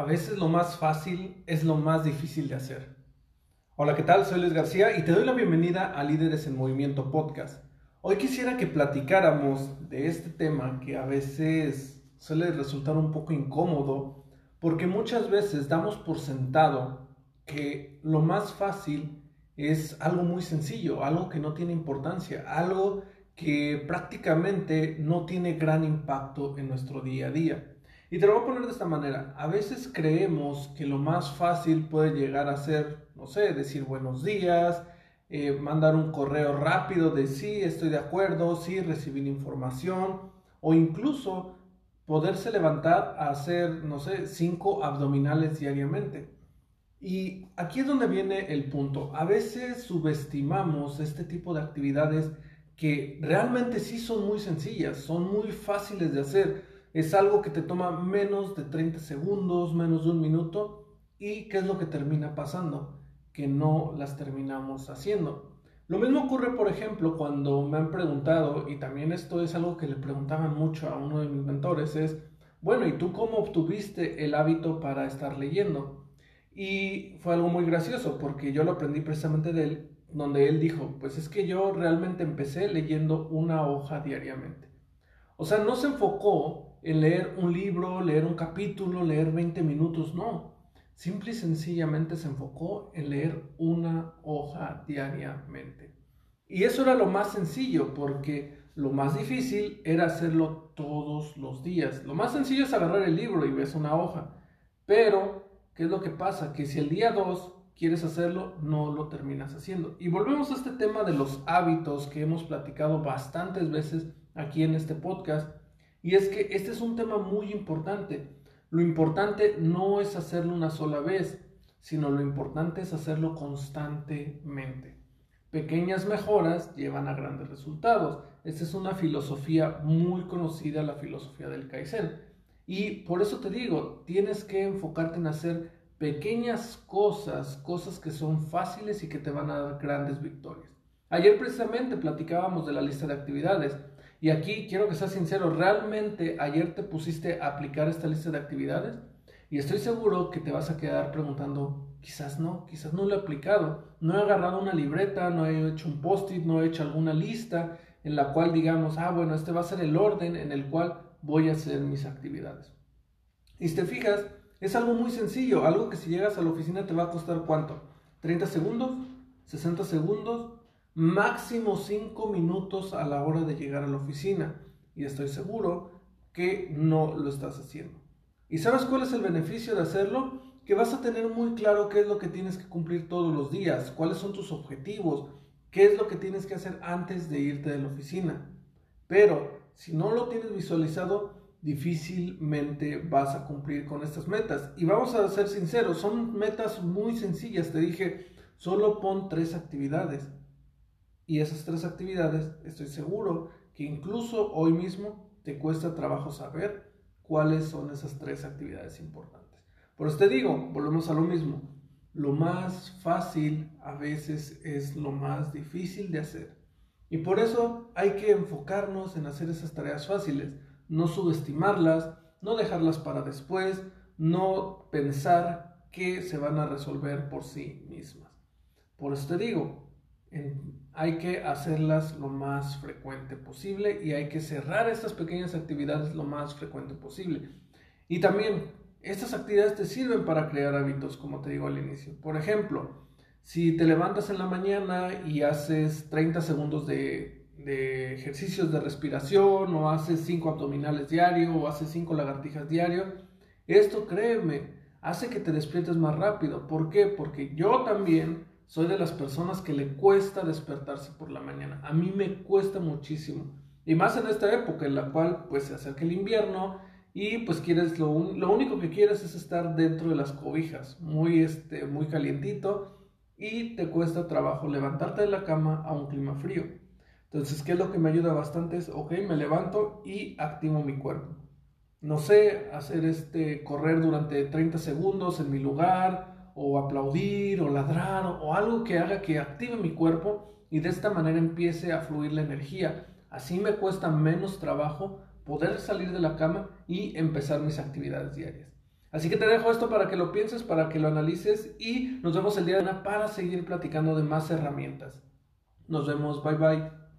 A veces lo más fácil es lo más difícil de hacer. Hola, ¿qué tal? Soy Luis García y te doy la bienvenida a Líderes en Movimiento Podcast. Hoy quisiera que platicáramos de este tema que a veces suele resultar un poco incómodo porque muchas veces damos por sentado que lo más fácil es algo muy sencillo, algo que no tiene importancia, algo que prácticamente no tiene gran impacto en nuestro día a día. Y te lo voy a poner de esta manera. A veces creemos que lo más fácil puede llegar a ser, no sé, decir buenos días, eh, mandar un correo rápido de sí, estoy de acuerdo, sí, recibir información, o incluso poderse levantar a hacer, no sé, cinco abdominales diariamente. Y aquí es donde viene el punto. A veces subestimamos este tipo de actividades que realmente sí son muy sencillas, son muy fáciles de hacer es algo que te toma menos de 30 segundos, menos de un minuto. ¿Y qué es lo que termina pasando? Que no las terminamos haciendo. Lo mismo ocurre, por ejemplo, cuando me han preguntado, y también esto es algo que le preguntaban mucho a uno de mis mentores, es, bueno, ¿y tú cómo obtuviste el hábito para estar leyendo? Y fue algo muy gracioso porque yo lo aprendí precisamente de él, donde él dijo, pues es que yo realmente empecé leyendo una hoja diariamente. O sea, no se enfocó en leer un libro, leer un capítulo, leer 20 minutos, no. Simple y sencillamente se enfocó en leer una hoja diariamente. Y eso era lo más sencillo, porque lo más difícil era hacerlo todos los días. Lo más sencillo es agarrar el libro y ves una hoja. Pero, ¿qué es lo que pasa? Que si el día 2 quieres hacerlo, no lo terminas haciendo. Y volvemos a este tema de los hábitos que hemos platicado bastantes veces aquí en este podcast y es que este es un tema muy importante. Lo importante no es hacerlo una sola vez, sino lo importante es hacerlo constantemente. Pequeñas mejoras llevan a grandes resultados. Esta es una filosofía muy conocida, la filosofía del Kaizen. Y por eso te digo, tienes que enfocarte en hacer pequeñas cosas, cosas que son fáciles y que te van a dar grandes victorias. Ayer precisamente platicábamos de la lista de actividades y aquí quiero que seas sincero, ¿realmente ayer te pusiste a aplicar esta lista de actividades? Y estoy seguro que te vas a quedar preguntando, quizás no, quizás no lo he aplicado, no he agarrado una libreta, no he hecho un post-it, no he hecho alguna lista en la cual digamos, ah, bueno, este va a ser el orden en el cual voy a hacer mis actividades. Y si te fijas, es algo muy sencillo, algo que si llegas a la oficina te va a costar cuánto? ¿30 segundos? ¿60 segundos? Máximo 5 minutos a la hora de llegar a la oficina. Y estoy seguro que no lo estás haciendo. ¿Y sabes cuál es el beneficio de hacerlo? Que vas a tener muy claro qué es lo que tienes que cumplir todos los días, cuáles son tus objetivos, qué es lo que tienes que hacer antes de irte de la oficina. Pero si no lo tienes visualizado, difícilmente vas a cumplir con estas metas. Y vamos a ser sinceros, son metas muy sencillas. Te dije, solo pon tres actividades. Y esas tres actividades, estoy seguro que incluso hoy mismo te cuesta trabajo saber cuáles son esas tres actividades importantes. Por eso te digo, volvemos a lo mismo. Lo más fácil a veces es lo más difícil de hacer. Y por eso hay que enfocarnos en hacer esas tareas fáciles, no subestimarlas, no dejarlas para después, no pensar que se van a resolver por sí mismas. Por eso te digo, hay que hacerlas lo más frecuente posible y hay que cerrar estas pequeñas actividades lo más frecuente posible. Y también estas actividades te sirven para crear hábitos, como te digo al inicio. Por ejemplo, si te levantas en la mañana y haces 30 segundos de, ejercicios de respiración o haces 5 abdominales diario o haces 5 lagartijas diario, esto créeme, hace que te despiertes más rápido. ¿Por qué? Porque yo también soy de las personas que le cuesta despertarse por la mañana. A mí me cuesta muchísimo. Y más en esta época en la cual pues se acerca el invierno y pues quieres lo, lo único que quieres es estar dentro de las cobijas, muy este muy calientito y te cuesta trabajo levantarte de la cama a un clima frío. Entonces, ¿qué es lo que me ayuda bastante? Es, ok, me levanto y activo mi cuerpo. No sé, hacer este, correr durante 30 segundos en mi lugar, o aplaudir, o ladrar, o algo que haga que active mi cuerpo y de esta manera empiece a fluir la energía. Así me cuesta menos trabajo poder salir de la cama y empezar mis actividades diarias. Así que te dejo esto para que lo pienses, para que lo analices y nos vemos el día de mañana para seguir platicando de más herramientas. Nos vemos, bye bye.